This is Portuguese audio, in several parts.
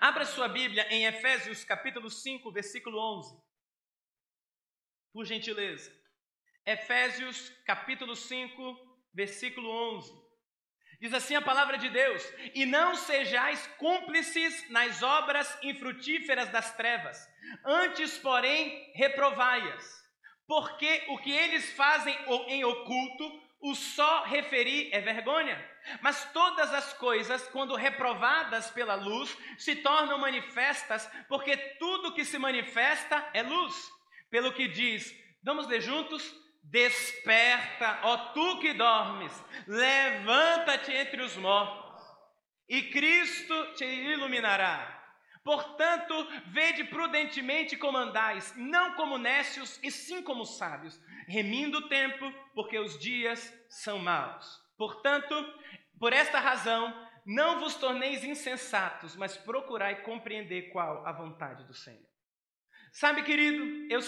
Abra sua Bíblia em Efésios capítulo 5, versículo 11. Por gentileza. Efésios capítulo 5, versículo 11. Diz assim a palavra de Deus: E não sejais cúmplices nas obras infrutíferas das trevas, antes, porém, reprovai-as. Porque o que eles fazem em oculto, o só referir é vergonha. Mas todas as coisas, quando reprovadas pela luz, se tornam manifestas, porque tudo que se manifesta é luz. Pelo que diz, vamos ler juntos? Desperta, ó tu que dormes, levanta-te entre os mortos, e Cristo te iluminará. Portanto, vede prudentemente como andais, não como nécios, e sim como sábios, remindo o tempo, porque os dias são maus. Portanto, por esta razão, não vos torneis insensatos, mas procurai compreender qual a vontade do Senhor. Sabe, querido, eu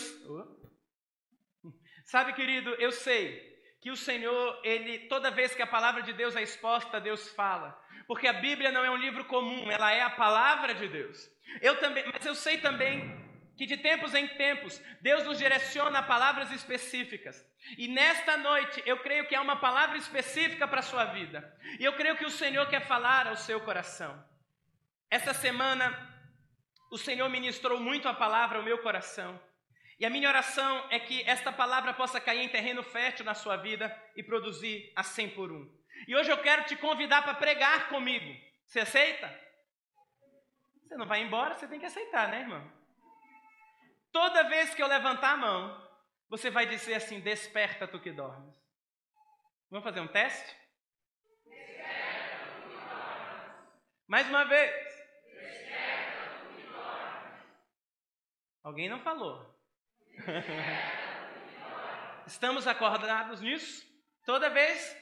Sabe, querido, eu sei que o Senhor, ele toda vez que a palavra de Deus é exposta, Deus fala. Porque a Bíblia não é um livro comum, ela é a palavra de Deus. Eu também, mas eu sei também que de tempos em tempos Deus nos direciona a palavras específicas. E nesta noite eu creio que há uma palavra específica para a sua vida. E eu creio que o Senhor quer falar ao seu coração. Essa semana o Senhor ministrou muito a palavra ao meu coração. E a minha oração é que esta palavra possa cair em terreno fértil na sua vida e produzir a 100 por um. E hoje eu quero te convidar para pregar comigo. Você aceita? Você não vai embora, você tem que aceitar, né, irmão? Toda vez que eu levantar a mão, você vai dizer assim: Desperta tu que dormes. Vamos fazer um teste? Desperta. Mais uma vez. Alguém não falou. Estamos acordados nisso? Toda vez?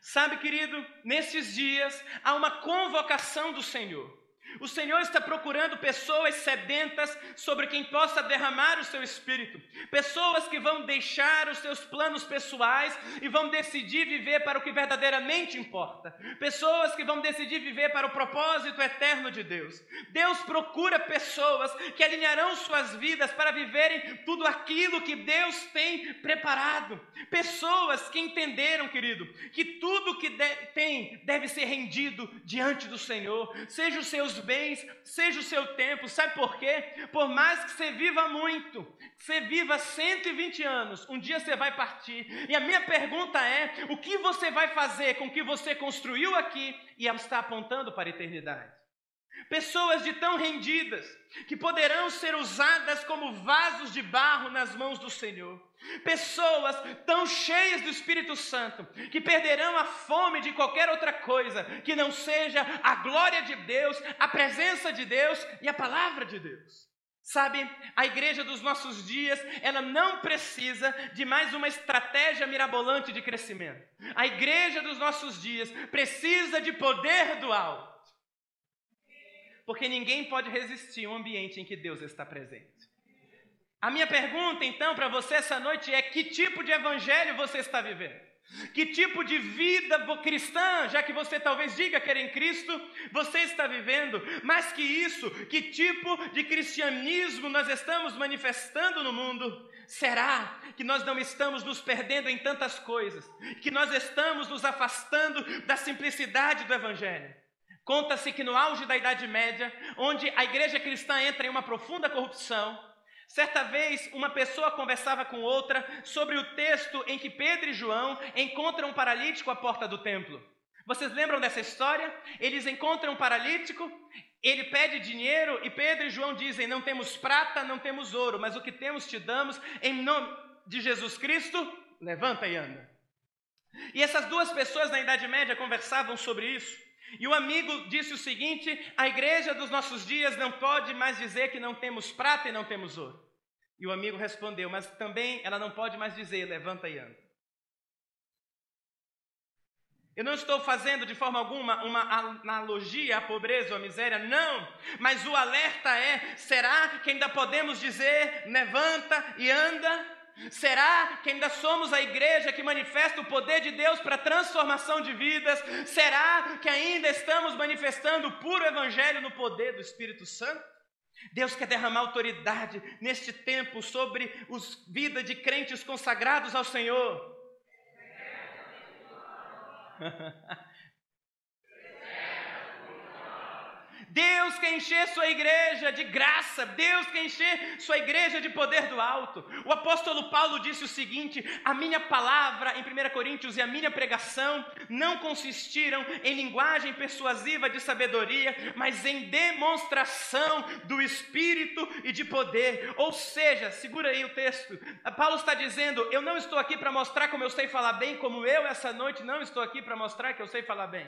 Sabe, querido, nesses dias há uma convocação do Senhor. O Senhor está procurando pessoas sedentas sobre quem possa derramar o seu espírito, pessoas que vão deixar os seus planos pessoais e vão decidir viver para o que verdadeiramente importa, pessoas que vão decidir viver para o propósito eterno de Deus. Deus procura pessoas que alinharão suas vidas para viverem tudo aquilo que Deus tem preparado, pessoas que entenderam, querido, que tudo que de tem deve ser rendido diante do Senhor, seja os seus bens, seja o seu tempo. Sabe por quê? Por mais que você viva muito, que você viva 120 anos, um dia você vai partir. E a minha pergunta é: o que você vai fazer com o que você construiu aqui e está apontando para a eternidade? Pessoas de tão rendidas que poderão ser usadas como vasos de barro nas mãos do Senhor. Pessoas tão cheias do Espírito Santo que perderão a fome de qualquer outra coisa que não seja a glória de Deus, a presença de Deus e a palavra de Deus. Sabe, a igreja dos nossos dias, ela não precisa de mais uma estratégia mirabolante de crescimento. A igreja dos nossos dias precisa de poder do alto porque ninguém pode resistir a um ambiente em que Deus está presente. A minha pergunta, então, para você essa noite é: que tipo de evangelho você está vivendo? Que tipo de vida cristã, já que você talvez diga que era em Cristo, você está vivendo? Mais que isso, que tipo de cristianismo nós estamos manifestando no mundo? Será que nós não estamos nos perdendo em tantas coisas? Que nós estamos nos afastando da simplicidade do Evangelho? Conta-se que no auge da Idade Média, onde a igreja cristã entra em uma profunda corrupção, certa vez uma pessoa conversava com outra sobre o texto em que Pedro e João encontram um paralítico à porta do templo. Vocês lembram dessa história? Eles encontram um paralítico, ele pede dinheiro e Pedro e João dizem: Não temos prata, não temos ouro, mas o que temos te damos, em nome de Jesus Cristo, levanta e anda. E essas duas pessoas na Idade Média conversavam sobre isso. E o amigo disse o seguinte: a igreja dos nossos dias não pode mais dizer que não temos prata e não temos ouro. E o amigo respondeu: mas também ela não pode mais dizer, levanta e anda. Eu não estou fazendo de forma alguma uma analogia à pobreza ou à miséria, não. Mas o alerta é: será que ainda podemos dizer levanta e anda? Será que ainda somos a igreja que manifesta o poder de Deus para transformação de vidas? Será que ainda estamos manifestando o puro evangelho no poder do Espírito Santo? Deus quer derramar autoridade neste tempo sobre os vida de crentes consagrados ao Senhor. Deus quer encher sua igreja de graça, Deus quer encher sua igreja de poder do alto. O apóstolo Paulo disse o seguinte: a minha palavra em 1 Coríntios e a minha pregação não consistiram em linguagem persuasiva de sabedoria, mas em demonstração do Espírito e de poder. Ou seja, segura aí o texto. Paulo está dizendo: eu não estou aqui para mostrar como eu sei falar bem, como eu essa noite não estou aqui para mostrar que eu sei falar bem.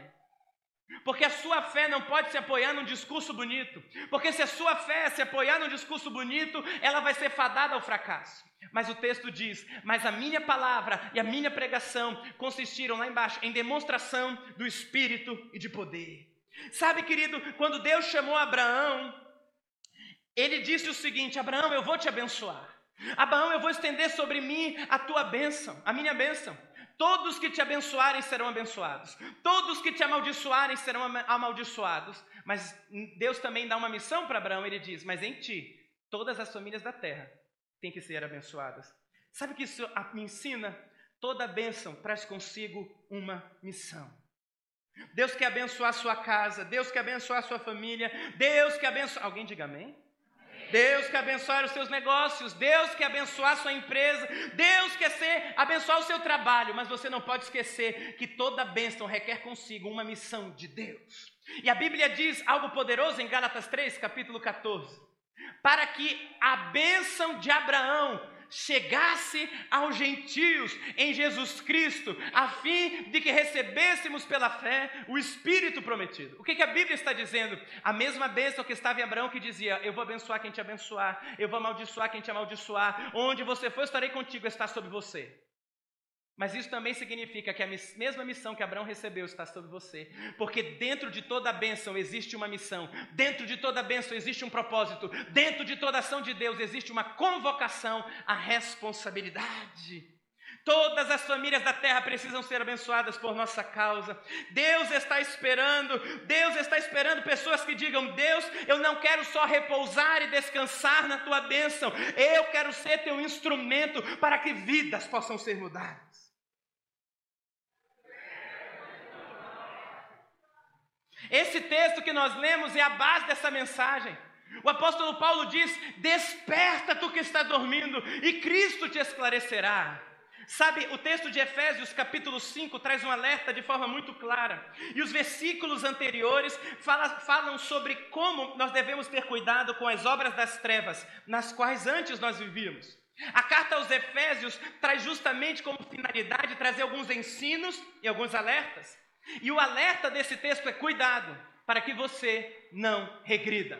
Porque a sua fé não pode se apoiar num discurso bonito. Porque se a sua fé se apoiar num discurso bonito, ela vai ser fadada ao fracasso. Mas o texto diz: Mas a minha palavra e a minha pregação consistiram lá embaixo em demonstração do Espírito e de poder. Sabe, querido, quando Deus chamou Abraão, ele disse o seguinte: Abraão, eu vou te abençoar. Abraão, eu vou estender sobre mim a tua bênção, a minha bênção. Todos que te abençoarem serão abençoados. Todos que te amaldiçoarem serão amaldiçoados. Mas Deus também dá uma missão para Abraão. Ele diz: Mas em ti, todas as famílias da terra têm que ser abençoadas. Sabe o que isso me ensina? Toda bênção traz consigo uma missão. Deus quer abençoar a sua casa, Deus quer abençoar a sua família, Deus quer abençoar. Alguém diga amém? Deus quer abençoar os seus negócios, Deus quer abençoar a sua empresa, Deus quer ser, abençoar o seu trabalho, mas você não pode esquecer que toda bênção requer consigo uma missão de Deus. E a Bíblia diz algo poderoso em Gálatas 3, capítulo 14: para que a bênção de Abraão chegasse aos gentios em Jesus Cristo, a fim de que recebêssemos pela fé o Espírito prometido. O que, que a Bíblia está dizendo? A mesma bênção que estava em Abraão, que dizia: Eu vou abençoar quem te abençoar, eu vou amaldiçoar quem te amaldiçoar, onde você for, estarei contigo, está sobre você. Mas isso também significa que a mesma missão que Abraão recebeu está sobre você. Porque dentro de toda bênção existe uma missão, dentro de toda bênção existe um propósito, dentro de toda ação de Deus existe uma convocação à responsabilidade. Todas as famílias da terra precisam ser abençoadas por nossa causa. Deus está esperando, Deus está esperando pessoas que digam: Deus, eu não quero só repousar e descansar na tua bênção, eu quero ser teu instrumento para que vidas possam ser mudadas. Esse texto que nós lemos é a base dessa mensagem. O apóstolo Paulo diz: Desperta tu que está dormindo, e Cristo te esclarecerá. Sabe, o texto de Efésios, capítulo 5, traz um alerta de forma muito clara. E os versículos anteriores fala, falam sobre como nós devemos ter cuidado com as obras das trevas, nas quais antes nós vivíamos. A carta aos Efésios traz justamente como finalidade trazer alguns ensinos e alguns alertas. E o alerta desse texto é cuidado para que você não regrida.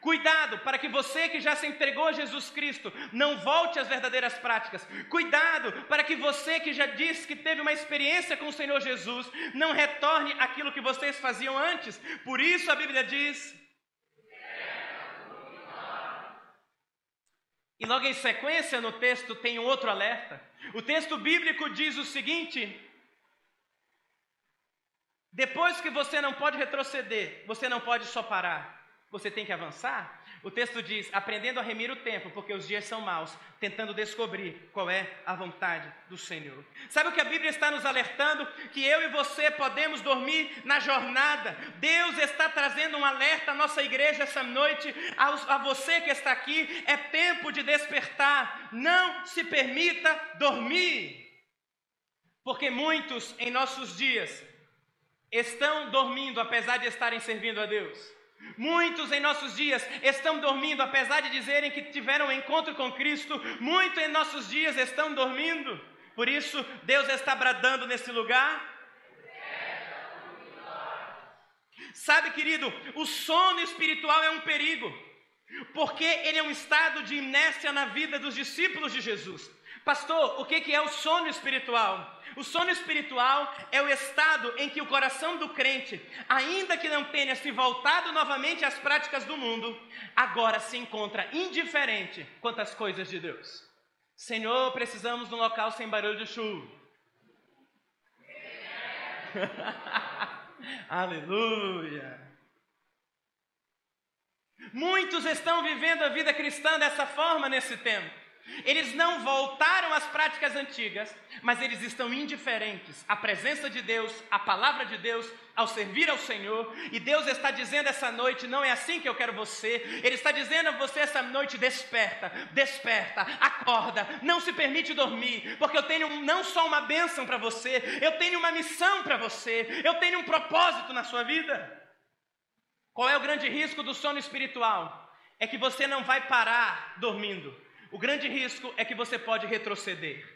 Cuidado para que você que já se entregou a Jesus Cristo não volte às verdadeiras práticas. Cuidado para que você que já disse que teve uma experiência com o Senhor Jesus não retorne aquilo que vocês faziam antes. Por isso a Bíblia diz. E logo em sequência no texto tem um outro alerta. O texto bíblico diz o seguinte: depois que você não pode retroceder, você não pode só parar, você tem que avançar. O texto diz: aprendendo a remir o tempo, porque os dias são maus, tentando descobrir qual é a vontade do Senhor. Sabe o que a Bíblia está nos alertando? Que eu e você podemos dormir na jornada. Deus está trazendo um alerta à nossa igreja essa noite, a, você que está aqui. É tempo de despertar. Não se permita dormir. Porque muitos em nossos dias estão dormindo apesar de estarem servindo a Deus. Muitos em nossos dias estão dormindo apesar de dizerem que tiveram um encontro com Cristo. Muitos em nossos dias estão dormindo. Por isso, Deus está bradando nesse lugar. Sabe, querido, o sono espiritual é um perigo, porque ele é um estado de inércia na vida dos discípulos de Jesus. Pastor, o que é o sono espiritual? O sono espiritual é o estado em que o coração do crente, ainda que não tenha se voltado novamente às práticas do mundo, agora se encontra indiferente quanto às coisas de Deus. Senhor, precisamos de um local sem barulho de chuva. Aleluia. Muitos estão vivendo a vida cristã dessa forma nesse tempo. Eles não voltaram às práticas antigas, mas eles estão indiferentes à presença de Deus, à palavra de Deus, ao servir ao Senhor. E Deus está dizendo essa noite: não é assim que eu quero você. Ele está dizendo a você essa noite: desperta, desperta, acorda, não se permite dormir, porque eu tenho não só uma bênção para você, eu tenho uma missão para você, eu tenho um propósito na sua vida. Qual é o grande risco do sono espiritual? É que você não vai parar dormindo o grande risco é que você pode retroceder.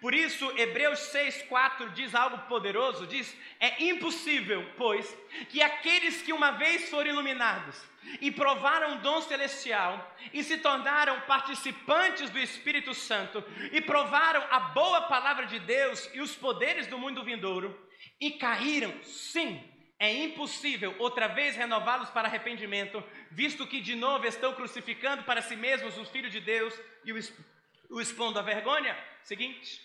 Por isso, Hebreus 6,4 diz algo poderoso: diz, é impossível, pois, que aqueles que uma vez foram iluminados e provaram o dom celestial e se tornaram participantes do Espírito Santo e provaram a boa palavra de Deus e os poderes do mundo vindouro e caíram, sim, é impossível outra vez renová-los para arrependimento, visto que de novo estão crucificando para si mesmos o Filho de Deus e o expondo à vergonha? Seguinte.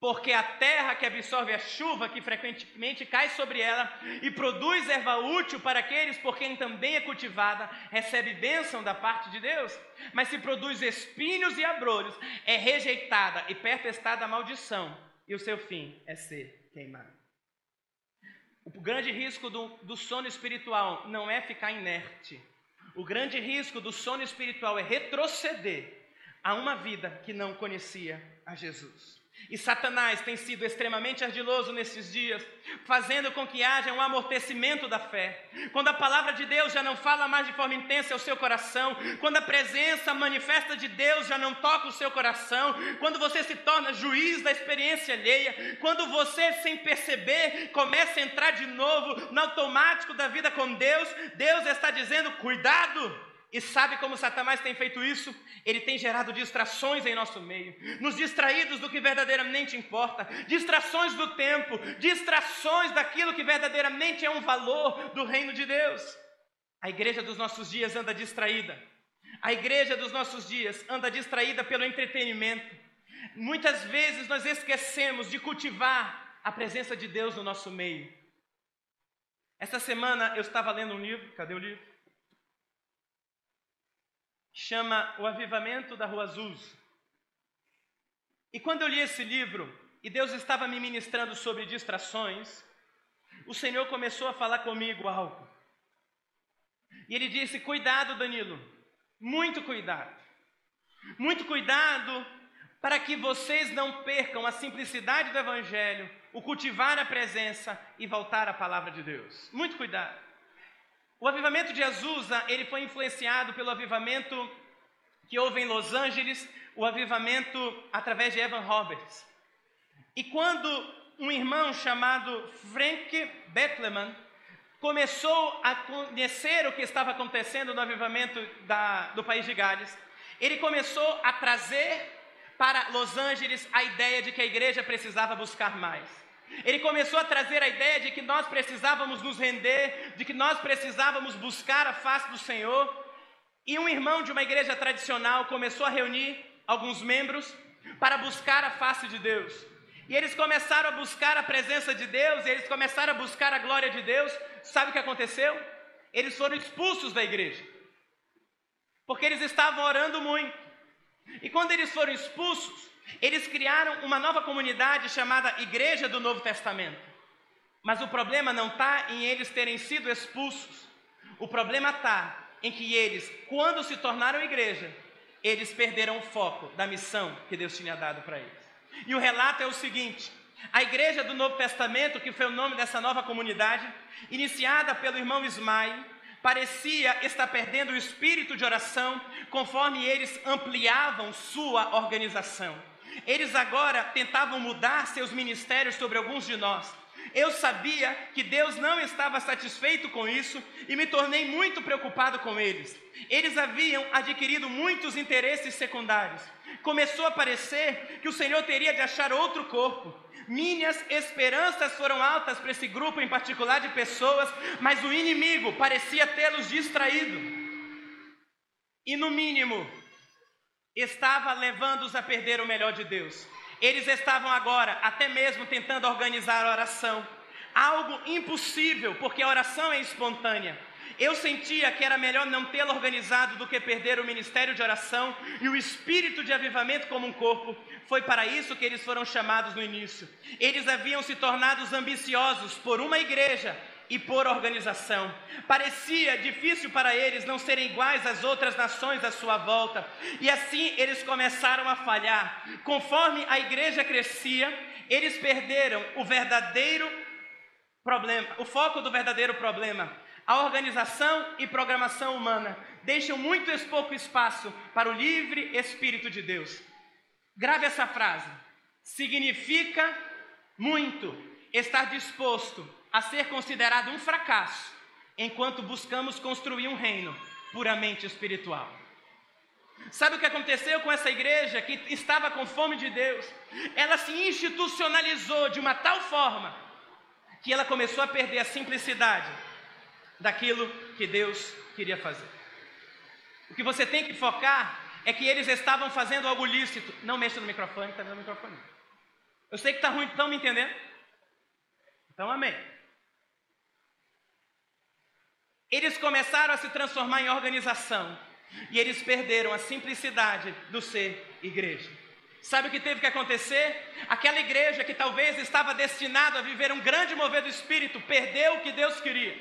Porque a terra que absorve a chuva que frequentemente cai sobre ela e produz erva útil para aqueles por quem também é cultivada, recebe bênção da parte de Deus. Mas se produz espinhos e abrolhos, é rejeitada e perto está da maldição, e o seu fim é ser queimado. O grande risco do, do sono espiritual não é ficar inerte. O grande risco do sono espiritual é retroceder a uma vida que não conhecia a Jesus. E Satanás tem sido extremamente ardiloso nesses dias, fazendo com que haja um amortecimento da fé. Quando a palavra de Deus já não fala mais de forma intensa ao seu coração, quando a presença manifesta de Deus já não toca o seu coração, quando você se torna juiz da experiência alheia, quando você, sem perceber, começa a entrar de novo no automático da vida com Deus, Deus está dizendo: cuidado! E sabe como Satanás tem feito isso? Ele tem gerado distrações em nosso meio, nos distraídos do que verdadeiramente importa, distrações do tempo, distrações daquilo que verdadeiramente é um valor do reino de Deus. A igreja dos nossos dias anda distraída. A igreja dos nossos dias anda distraída pelo entretenimento. Muitas vezes nós esquecemos de cultivar a presença de Deus no nosso meio. Essa semana eu estava lendo um livro, cadê o livro? Chama O Avivamento da Rua Azul. E quando eu li esse livro, e Deus estava me ministrando sobre distrações, o Senhor começou a falar comigo algo. E ele disse: Cuidado, Danilo, muito cuidado. Muito cuidado para que vocês não percam a simplicidade do Evangelho, o cultivar a presença e voltar à palavra de Deus. Muito cuidado. O avivamento de Azusa, ele foi influenciado pelo avivamento que houve em Los Angeles, o avivamento através de Evan Roberts. E quando um irmão chamado Frank Bettleman começou a conhecer o que estava acontecendo no avivamento da, do país de Gales, ele começou a trazer para Los Angeles a ideia de que a igreja precisava buscar mais. Ele começou a trazer a ideia de que nós precisávamos nos render, de que nós precisávamos buscar a face do Senhor. E um irmão de uma igreja tradicional começou a reunir alguns membros para buscar a face de Deus. E eles começaram a buscar a presença de Deus, eles começaram a buscar a glória de Deus. Sabe o que aconteceu? Eles foram expulsos da igreja. Porque eles estavam orando muito. E quando eles foram expulsos, eles criaram uma nova comunidade chamada Igreja do Novo Testamento. Mas o problema não está em eles terem sido expulsos. O problema está em que eles, quando se tornaram igreja, eles perderam o foco da missão que Deus tinha dado para eles. E o relato é o seguinte: a igreja do Novo Testamento, que foi o nome dessa nova comunidade, iniciada pelo irmão Ismael, parecia estar perdendo o espírito de oração conforme eles ampliavam sua organização. Eles agora tentavam mudar seus ministérios sobre alguns de nós. Eu sabia que Deus não estava satisfeito com isso e me tornei muito preocupado com eles. Eles haviam adquirido muitos interesses secundários. Começou a parecer que o Senhor teria de achar outro corpo. Minhas esperanças foram altas para esse grupo em particular de pessoas, mas o inimigo parecia tê-los distraído. E no mínimo, estava levando-os a perder o melhor de Deus. Eles estavam agora até mesmo tentando organizar a oração. Algo impossível, porque a oração é espontânea. Eu sentia que era melhor não tê-la organizado do que perder o ministério de oração e o espírito de avivamento como um corpo. Foi para isso que eles foram chamados no início. Eles haviam se tornado ambiciosos por uma igreja e por organização. Parecia difícil para eles não serem iguais às outras nações à sua volta, e assim eles começaram a falhar. Conforme a igreja crescia, eles perderam o verdadeiro problema, o foco do verdadeiro problema. A organização e programação humana deixam muito pouco espaço para o livre Espírito de Deus. Grave essa frase. Significa muito estar disposto a ser considerado um fracasso enquanto buscamos construir um reino puramente espiritual. Sabe o que aconteceu com essa igreja que estava com fome de Deus? Ela se institucionalizou de uma tal forma que ela começou a perder a simplicidade daquilo que Deus queria fazer. O que você tem que focar é que eles estavam fazendo algo lícito. Não mexa no microfone, está no microfone. Eu sei que está ruim, estão me entendendo? Então, amém. Eles começaram a se transformar em organização e eles perderam a simplicidade do ser igreja. Sabe o que teve que acontecer? Aquela igreja que talvez estava destinada a viver um grande mover do espírito, perdeu o que Deus queria.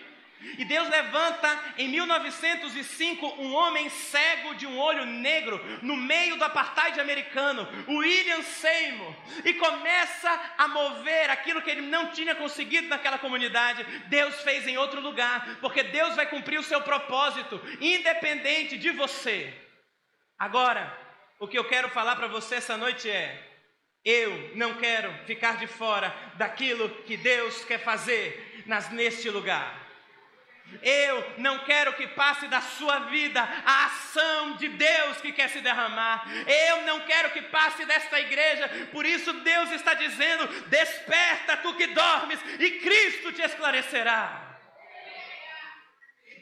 E Deus levanta em 1905 um homem cego de um olho negro no meio do apartheid americano, William Seymour, e começa a mover aquilo que ele não tinha conseguido naquela comunidade. Deus fez em outro lugar, porque Deus vai cumprir o seu propósito, independente de você. Agora, o que eu quero falar para você essa noite é: eu não quero ficar de fora daquilo que Deus quer fazer nas, neste lugar. Eu não quero que passe da sua vida a ação de Deus que quer se derramar. Eu não quero que passe desta igreja. Por isso Deus está dizendo: desperta tu que dormes e Cristo te esclarecerá.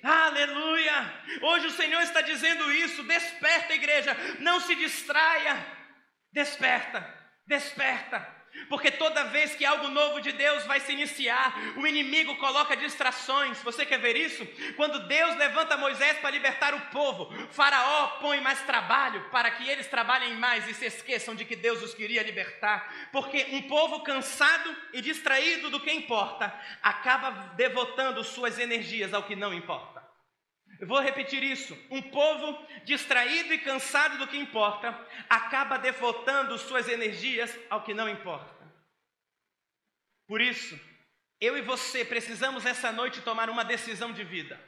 Aleluia! Hoje o Senhor está dizendo isso. Desperta, igreja. Não se distraia. Desperta, desperta. Porque toda vez que algo novo de Deus vai se iniciar, o inimigo coloca distrações. Você quer ver isso? Quando Deus levanta Moisés para libertar o povo, Faraó põe mais trabalho para que eles trabalhem mais e se esqueçam de que Deus os queria libertar. Porque um povo cansado e distraído do que importa acaba devotando suas energias ao que não importa. Eu vou repetir isso. Um povo distraído e cansado do que importa acaba devotando suas energias ao que não importa. Por isso, eu e você precisamos essa noite tomar uma decisão de vida.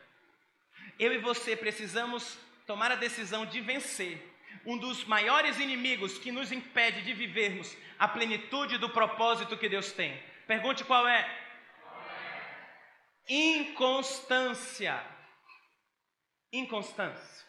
Eu e você precisamos tomar a decisão de vencer um dos maiores inimigos que nos impede de vivermos a plenitude do propósito que Deus tem. Pergunte qual é? Inconstância inconstância.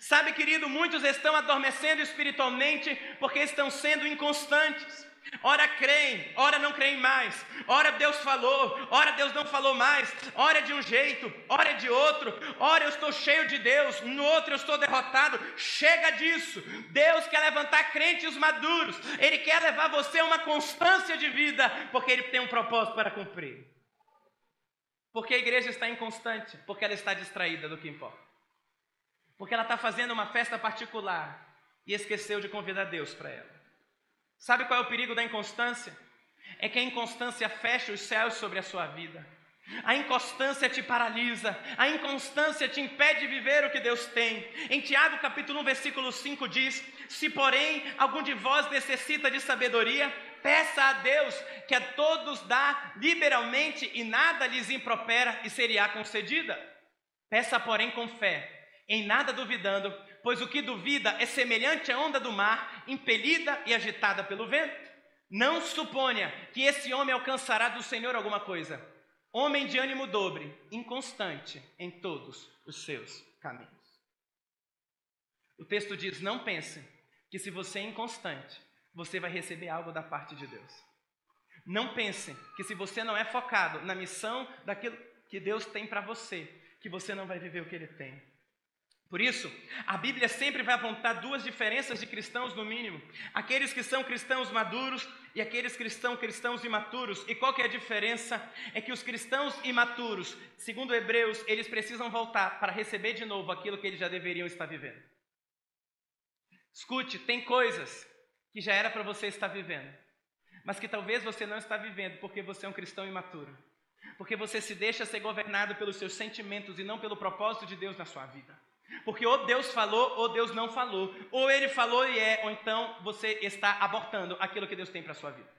Sabe, querido, muitos estão adormecendo espiritualmente porque estão sendo inconstantes. Ora creem, ora não creem mais. Ora Deus falou, ora Deus não falou mais. Ora é de um jeito, ora é de outro. Ora eu estou cheio de Deus, no outro eu estou derrotado. Chega disso. Deus quer levantar crentes maduros. Ele quer levar você a uma constância de vida, porque ele tem um propósito para cumprir. Porque a igreja está inconstante, porque ela está distraída do que importa. Porque ela está fazendo uma festa particular e esqueceu de convidar Deus para ela. Sabe qual é o perigo da inconstância? É que a inconstância fecha os céus sobre a sua vida. A inconstância te paralisa, a inconstância te impede de viver o que Deus tem. Em Tiago capítulo 1, versículo 5 diz: Se porém algum de vós necessita de sabedoria, peça a Deus, que a todos dá liberalmente e nada lhes impropera e seria concedida. Peça, porém, com fé, em nada duvidando, pois o que duvida é semelhante à onda do mar, impelida e agitada pelo vento. Não suponha que esse homem alcançará do Senhor alguma coisa. Homem de ânimo dobre, inconstante em todos os seus caminhos. O texto diz: Não pense que se você é inconstante, você vai receber algo da parte de Deus. Não pense que se você não é focado na missão daquilo que Deus tem para você, que você não vai viver o que Ele tem. Por isso, a Bíblia sempre vai apontar duas diferenças de cristãos, no mínimo: aqueles que são cristãos maduros e aqueles que são cristãos imaturos. E qual que é a diferença? É que os cristãos imaturos, segundo Hebreus, eles precisam voltar para receber de novo aquilo que eles já deveriam estar vivendo. Escute, tem coisas que já era para você estar vivendo, mas que talvez você não está vivendo porque você é um cristão imaturo. Porque você se deixa ser governado pelos seus sentimentos e não pelo propósito de Deus na sua vida. Porque ou Deus falou ou Deus não falou. Ou ele falou e é, ou então você está abortando aquilo que Deus tem para a sua vida.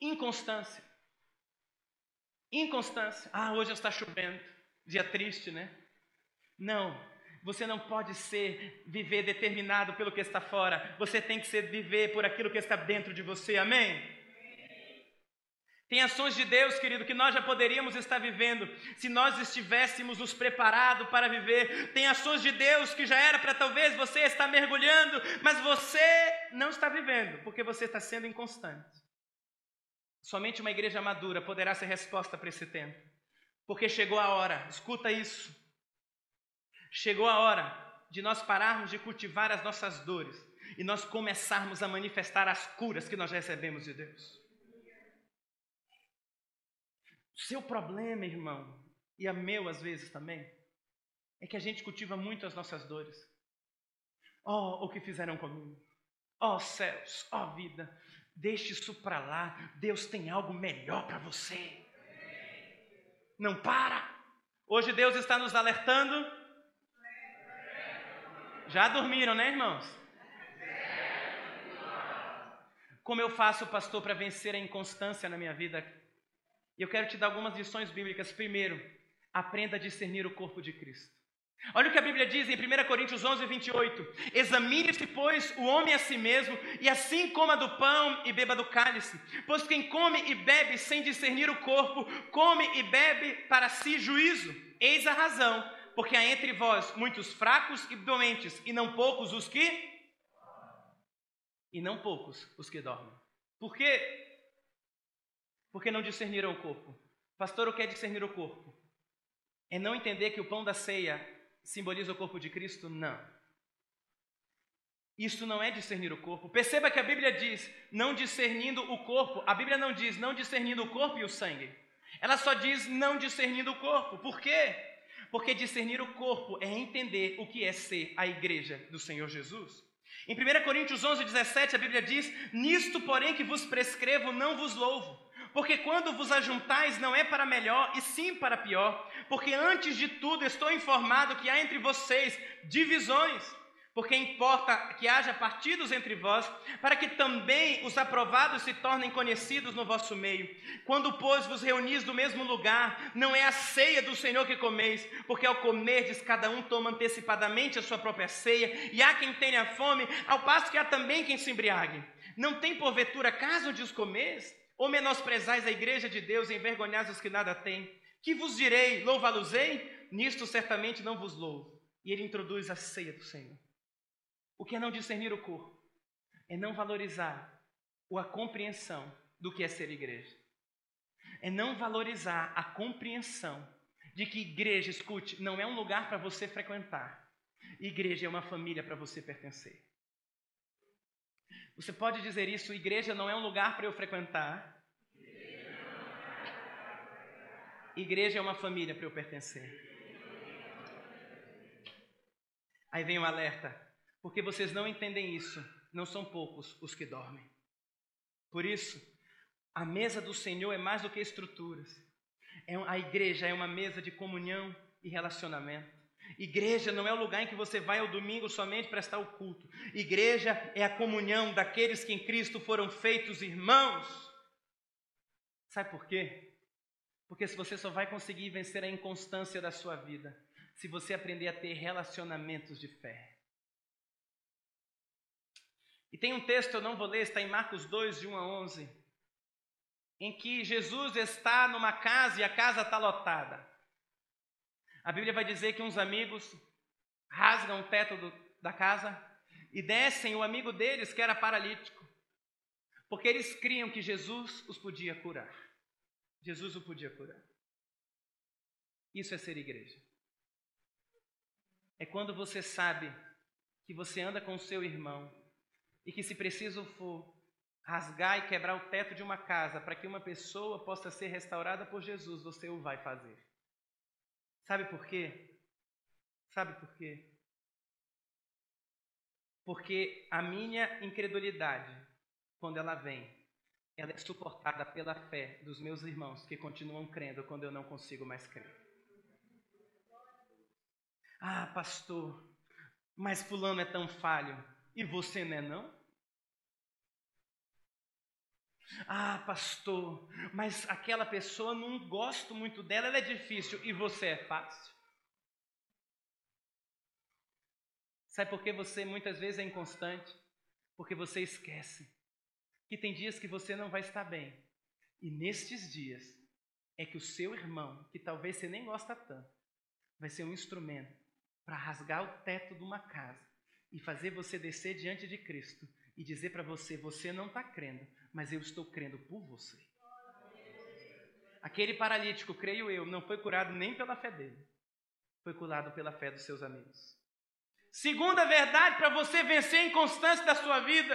Inconstância. Inconstância. Ah, hoje está chovendo. Dia triste, né? Não. Você não pode ser viver determinado pelo que está fora. Você tem que ser viver por aquilo que está dentro de você. Amém? Tem ações de Deus, querido, que nós já poderíamos estar vivendo se nós estivéssemos nos preparado para viver. Tem ações de Deus que já era para talvez você estar mergulhando, mas você não está vivendo, porque você está sendo inconstante. Somente uma igreja madura poderá ser resposta para esse tempo. Porque chegou a hora, escuta isso. Chegou a hora de nós pararmos de cultivar as nossas dores e nós começarmos a manifestar as curas que nós recebemos de Deus. Seu problema, irmão, e a meu às vezes também, é que a gente cultiva muito as nossas dores. Oh, o que fizeram comigo. Oh, céus, oh, vida, deixe isso para lá. Deus tem algo melhor para você. Não para. Hoje Deus está nos alertando. Já dormiram, né, irmãos? Como eu faço, pastor, para vencer a inconstância na minha vida? E eu quero te dar algumas lições bíblicas. Primeiro, aprenda a discernir o corpo de Cristo. Olha o que a Bíblia diz em 1 Coríntios 11, 28. Examine-se, pois, o homem a si mesmo, e assim coma do pão e beba do cálice. Pois quem come e bebe sem discernir o corpo, come e bebe para si juízo. Eis a razão, porque há entre vós muitos fracos e doentes, e não poucos os que. E não poucos os que dormem. Por quê? porque não discerniram o corpo. Pastor, o que é discernir o corpo? É não entender que o pão da ceia simboliza o corpo de Cristo? Não. Isso não é discernir o corpo. Perceba que a Bíblia diz, não discernindo o corpo. A Bíblia não diz não discernindo o corpo e o sangue. Ela só diz não discernindo o corpo. Por quê? Porque discernir o corpo é entender o que é ser a igreja do Senhor Jesus. Em 1 Coríntios 11, 17, a Bíblia diz: Nisto, porém, que vos prescrevo, não vos louvo porque quando vos ajuntais não é para melhor, e sim para pior. Porque antes de tudo estou informado que há entre vocês divisões. Porque importa que haja partidos entre vós, para que também os aprovados se tornem conhecidos no vosso meio. Quando, pois, vos reunis no mesmo lugar, não é a ceia do Senhor que comeis, porque ao comerdes, cada um toma antecipadamente a sua própria ceia, e há quem tenha fome, ao passo que há também quem se embriague. Não tem porventura caso de os comeres? Ou menosprezais a igreja de Deus e envergonhais os que nada têm? Que vos direi? Louvá-los-ei? Nisto certamente não vos louvo. E ele introduz a ceia do Senhor. O que é não discernir o corpo? É não valorizar a compreensão do que é ser igreja. É não valorizar a compreensão de que igreja, escute, não é um lugar para você frequentar. Igreja é uma família para você pertencer. Você pode dizer isso, igreja não é um lugar para eu frequentar. Igreja é uma família para eu pertencer. Aí vem o alerta, porque vocês não entendem isso, não são poucos os que dormem. Por isso, a mesa do Senhor é mais do que estruturas. É, a igreja é uma mesa de comunhão e relacionamento. Igreja não é o lugar em que você vai ao domingo somente prestar o culto. Igreja é a comunhão daqueles que em Cristo foram feitos irmãos. Sabe por quê? Porque se você só vai conseguir vencer a inconstância da sua vida se você aprender a ter relacionamentos de fé. E tem um texto, eu não vou ler, está em Marcos 2, de 1 a 11, em que Jesus está numa casa e a casa está lotada. A Bíblia vai dizer que uns amigos rasgam o teto do, da casa e descem o amigo deles, que era paralítico, porque eles criam que Jesus os podia curar. Jesus o podia curar. Isso é ser igreja. é quando você sabe que você anda com o seu irmão e que, se preciso for, rasgar e quebrar o teto de uma casa para que uma pessoa possa ser restaurada por Jesus, você o vai fazer. Sabe por quê? Sabe por quê? Porque a minha incredulidade, quando ela vem, ela é suportada pela fé dos meus irmãos que continuam crendo quando eu não consigo mais crer. Ah, pastor, mas fulano é tão falho e você não é não? Ah, pastor, mas aquela pessoa não gosto muito dela, ela é difícil e você é fácil. Sabe por que você muitas vezes é inconstante? Porque você esquece que tem dias que você não vai estar bem. E nestes dias é que o seu irmão, que talvez você nem gosta tanto, vai ser um instrumento para rasgar o teto de uma casa e fazer você descer diante de Cristo e dizer para você: você não está crendo, mas eu estou crendo por você. Aquele paralítico, creio eu, não foi curado nem pela fé dele, foi curado pela fé dos seus amigos. Segunda verdade para você vencer a inconstância da sua vida: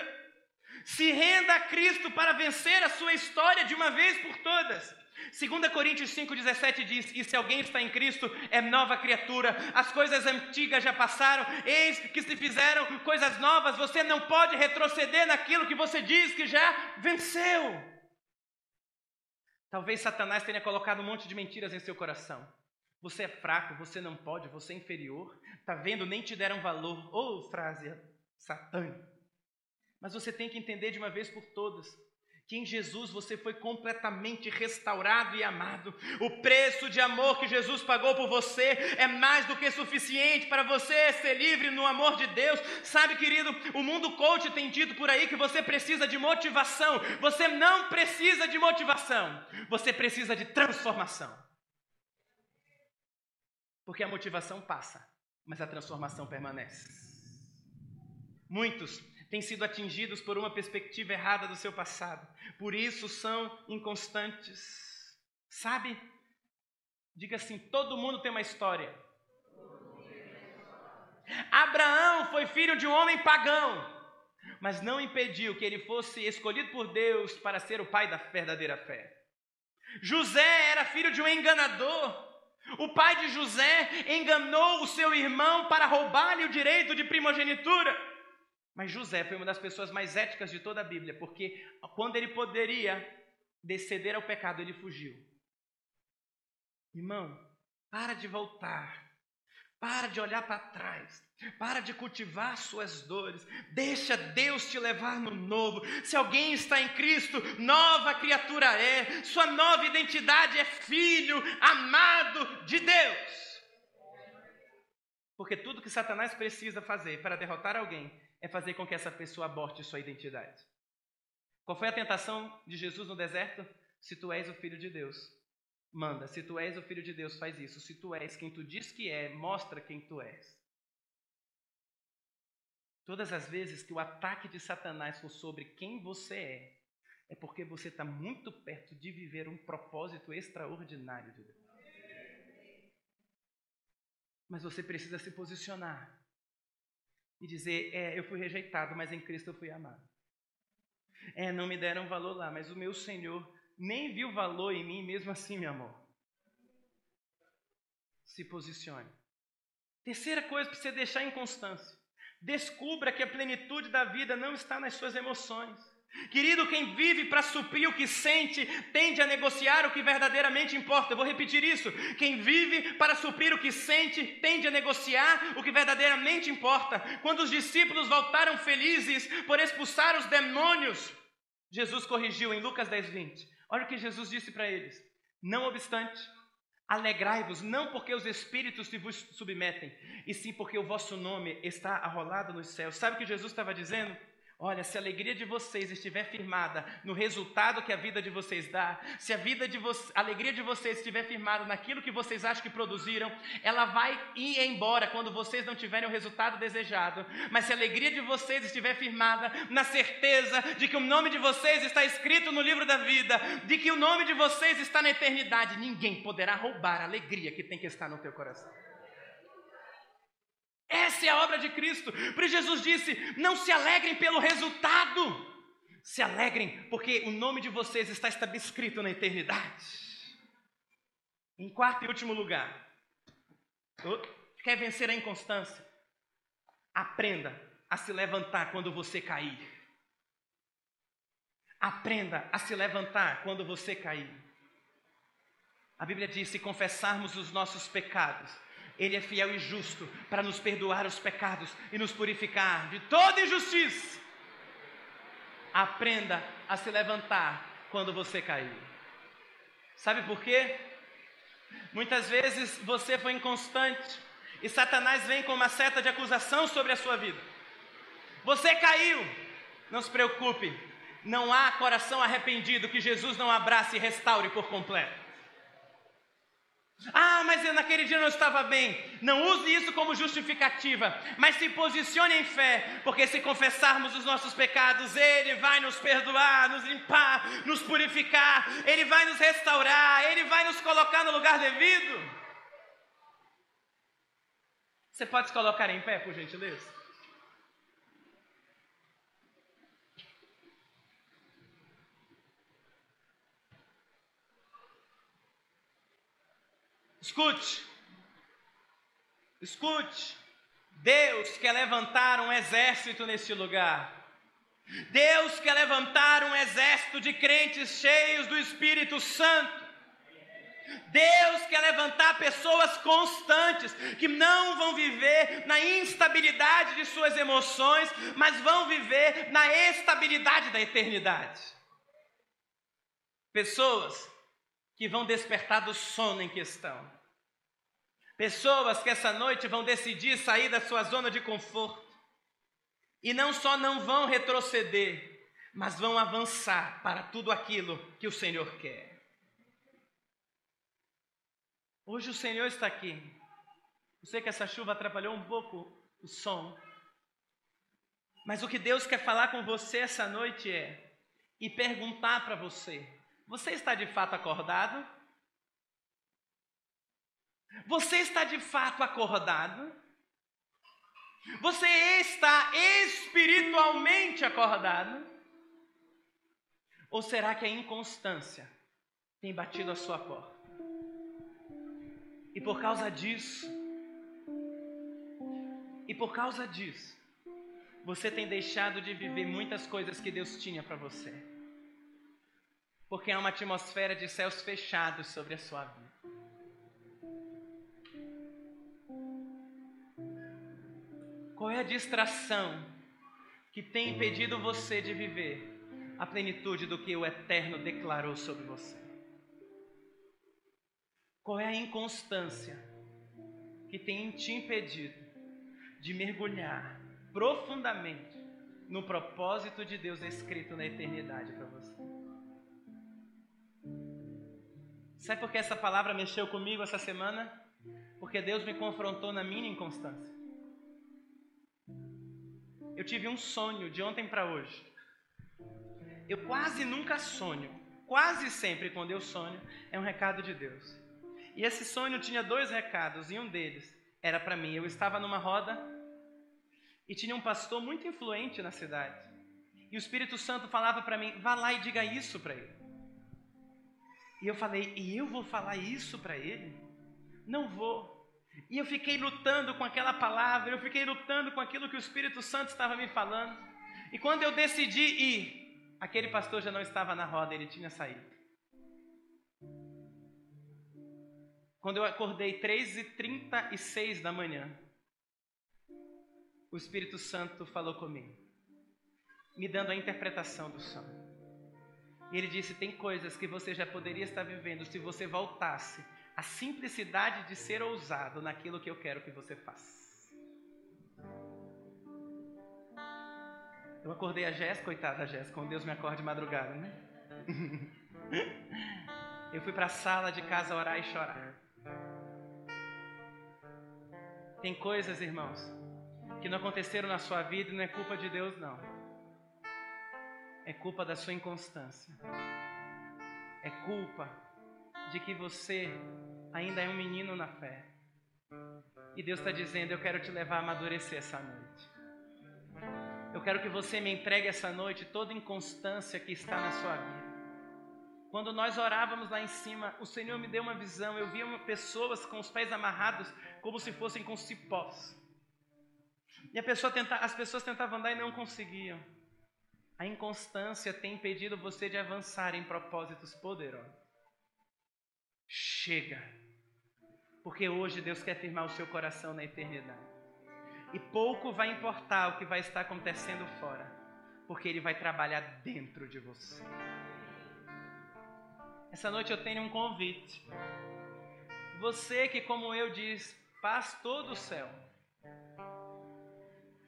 se renda a Cristo para vencer a sua história de uma vez por todas. 2 Coríntios 5,17 diz: E se alguém está em Cristo, é nova criatura, as coisas antigas já passaram, eis que se fizeram coisas novas, você não pode retroceder naquilo que você diz que já venceu. Talvez Satanás tenha colocado um monte de mentiras em seu coração. Você é fraco, você não pode, você é inferior. Tá vendo? Nem te deram valor. Ou oh, frase satânica. Mas você tem que entender de uma vez por todas que em Jesus você foi completamente restaurado e amado. O preço de amor que Jesus pagou por você é mais do que suficiente para você ser livre no amor de Deus. Sabe, querido, o mundo coach tem dito por aí que você precisa de motivação. Você não precisa de motivação, você precisa de transformação. Porque a motivação passa, mas a transformação permanece. Muitos têm sido atingidos por uma perspectiva errada do seu passado. Por isso são inconstantes. Sabe? Diga assim: todo mundo tem uma história. Abraão foi filho de um homem pagão, mas não impediu que ele fosse escolhido por Deus para ser o pai da verdadeira fé. José era filho de um enganador. O pai de José enganou o seu irmão para roubar-lhe o direito de primogenitura. Mas José foi uma das pessoas mais éticas de toda a Bíblia, porque quando ele poderia desceder ao pecado, ele fugiu. Irmão, para de voltar. Para de olhar para trás. Para de cultivar suas dores. Deixa Deus te levar no novo. Se alguém está em Cristo, nova criatura é. Sua nova identidade é filho amado de Deus. Porque tudo que Satanás precisa fazer para derrotar alguém é fazer com que essa pessoa aborte sua identidade. Qual foi a tentação de Jesus no deserto? Se tu és o filho de Deus, manda. Se tu és o filho de Deus, faz isso. Se tu és quem tu diz que é, mostra quem tu és. Todas as vezes que o ataque de Satanás for sobre quem você é, é porque você está muito perto de viver um propósito extraordinário de Deus. Mas você precisa se posicionar e dizer: É, eu fui rejeitado, mas em Cristo eu fui amado. É, não me deram valor lá, mas o meu Senhor nem viu valor em mim, mesmo assim me amou. Se posicione. Terceira coisa para você deixar em constância: descubra que a plenitude da vida não está nas suas emoções. Querido, quem vive para suprir o que sente, tende a negociar o que verdadeiramente importa. Eu vou repetir isso. Quem vive para suprir o que sente, tende a negociar o que verdadeiramente importa. Quando os discípulos voltaram felizes por expulsar os demônios, Jesus corrigiu em Lucas 10, 20. Olha o que Jesus disse para eles: Não obstante, alegrai-vos, não porque os espíritos se vos submetem, e sim porque o vosso nome está arrolado nos céus. Sabe o que Jesus estava dizendo? Olha, se a alegria de vocês estiver firmada no resultado que a vida de vocês dá, se a vida de a alegria de vocês estiver firmada naquilo que vocês acham que produziram, ela vai ir embora quando vocês não tiverem o resultado desejado. Mas se a alegria de vocês estiver firmada na certeza de que o nome de vocês está escrito no livro da vida, de que o nome de vocês está na eternidade, ninguém poderá roubar a alegria que tem que estar no teu coração. Essa é a obra de Cristo. Por isso Jesus disse: não se alegrem pelo resultado, se alegrem, porque o nome de vocês está escrito na eternidade. Em quarto e último lugar, quer vencer a inconstância? Aprenda a se levantar quando você cair. Aprenda a se levantar quando você cair. A Bíblia diz: se confessarmos os nossos pecados, Ele é fiel e justo para nos perdoar os pecados e nos purificar de toda injustiça. Aprenda a se levantar quando você cair. Sabe por quê? Muitas vezes você foi inconstante e Satanás vem com uma seta de acusação sobre a sua vida. Você caiu, não se preocupe, não há coração arrependido que Jesus não abrace e restaure por completo. Ah, mas eu naquele dia não estava bem. Não use isso como justificativa, mas se posicione em fé, porque se confessarmos os nossos pecados, Ele vai nos perdoar, nos limpar, nos purificar, Ele vai nos restaurar, Ele vai nos colocar no lugar devido. Você pode se colocar em pé, por gentileza? Escute, escute. Deus quer levantar um exército neste lugar. Deus quer levantar um exército de crentes cheios do Espírito Santo. Deus quer levantar pessoas constantes, que não vão viver na instabilidade de suas emoções, mas vão viver na estabilidade da eternidade. Pessoas que vão despertar do sono em questão. Pessoas que essa noite vão decidir sair da sua zona de conforto. E não só não vão retroceder, mas vão avançar para tudo aquilo que o Senhor quer. Hoje o Senhor está aqui. Eu sei que essa chuva atrapalhou um pouco o som. Mas o que Deus quer falar com você essa noite é e perguntar para você: você está de fato acordado? Você está de fato acordado? Você está espiritualmente acordado? Ou será que a inconstância tem batido a sua porta? E por causa disso, e por causa disso, você tem deixado de viver muitas coisas que Deus tinha para você. Porque há uma atmosfera de céus fechados sobre a sua vida. Qual é a distração que tem impedido você de viver a plenitude do que o Eterno declarou sobre você? Qual é a inconstância que tem te impedido de mergulhar profundamente no propósito de Deus escrito na eternidade para você? Sabe por que essa palavra mexeu comigo essa semana? Porque Deus me confrontou na minha inconstância. Eu tive um sonho de ontem para hoje. Eu quase nunca sonho. Quase sempre quando eu sonho é um recado de Deus. E esse sonho tinha dois recados e um deles era para mim. Eu estava numa roda e tinha um pastor muito influente na cidade. E o Espírito Santo falava para mim: vá lá e diga isso para ele. E eu falei: e eu vou falar isso para ele? Não vou. E eu fiquei lutando com aquela palavra, eu fiquei lutando com aquilo que o Espírito Santo estava me falando. E quando eu decidi ir, aquele pastor já não estava na roda, ele tinha saído. Quando eu acordei 3h36 da manhã, o Espírito Santo falou comigo, me dando a interpretação do sonho. E ele disse: tem coisas que você já poderia estar vivendo se você voltasse a simplicidade de ser ousado naquilo que eu quero que você faça. Eu acordei a Jéssica, coitada Jéssica, com Deus me acorde de madrugada, né? Eu fui para a sala de casa orar e chorar. Tem coisas, irmãos, que não aconteceram na sua vida e não é culpa de Deus, não. É culpa da sua inconstância. É culpa de que você ainda é um menino na fé. E Deus está dizendo: Eu quero te levar a amadurecer essa noite. Eu quero que você me entregue essa noite toda inconstância que está na sua vida. Quando nós orávamos lá em cima, o Senhor me deu uma visão. Eu via pessoas com os pés amarrados como se fossem com cipós. E pessoa tenta, as pessoas tentavam andar e não conseguiam. A inconstância tem impedido você de avançar em propósitos poderosos. Chega. Porque hoje Deus quer firmar o seu coração na eternidade. E pouco vai importar o que vai estar acontecendo fora, porque Ele vai trabalhar dentro de você. Essa noite eu tenho um convite. Você que, como eu, diz, pastor do céu,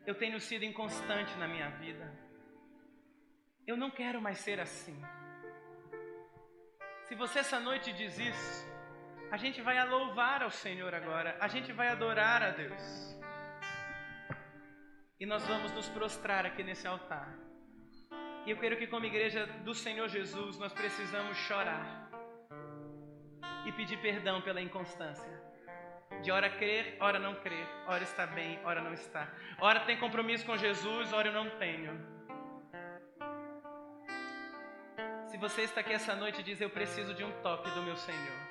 eu tenho sido inconstante na minha vida. Eu não quero mais ser assim. Se você essa noite diz isso, a gente vai louvar ao Senhor agora, a gente vai adorar a Deus. E nós vamos nos prostrar aqui nesse altar. E eu quero que, como igreja do Senhor Jesus, nós precisamos chorar e pedir perdão pela inconstância. De hora crer, hora não crer, hora está bem, hora não está. Hora tem compromisso com Jesus, hora eu não tenho. Se você está aqui essa noite e diz: Eu preciso de um toque do meu Senhor.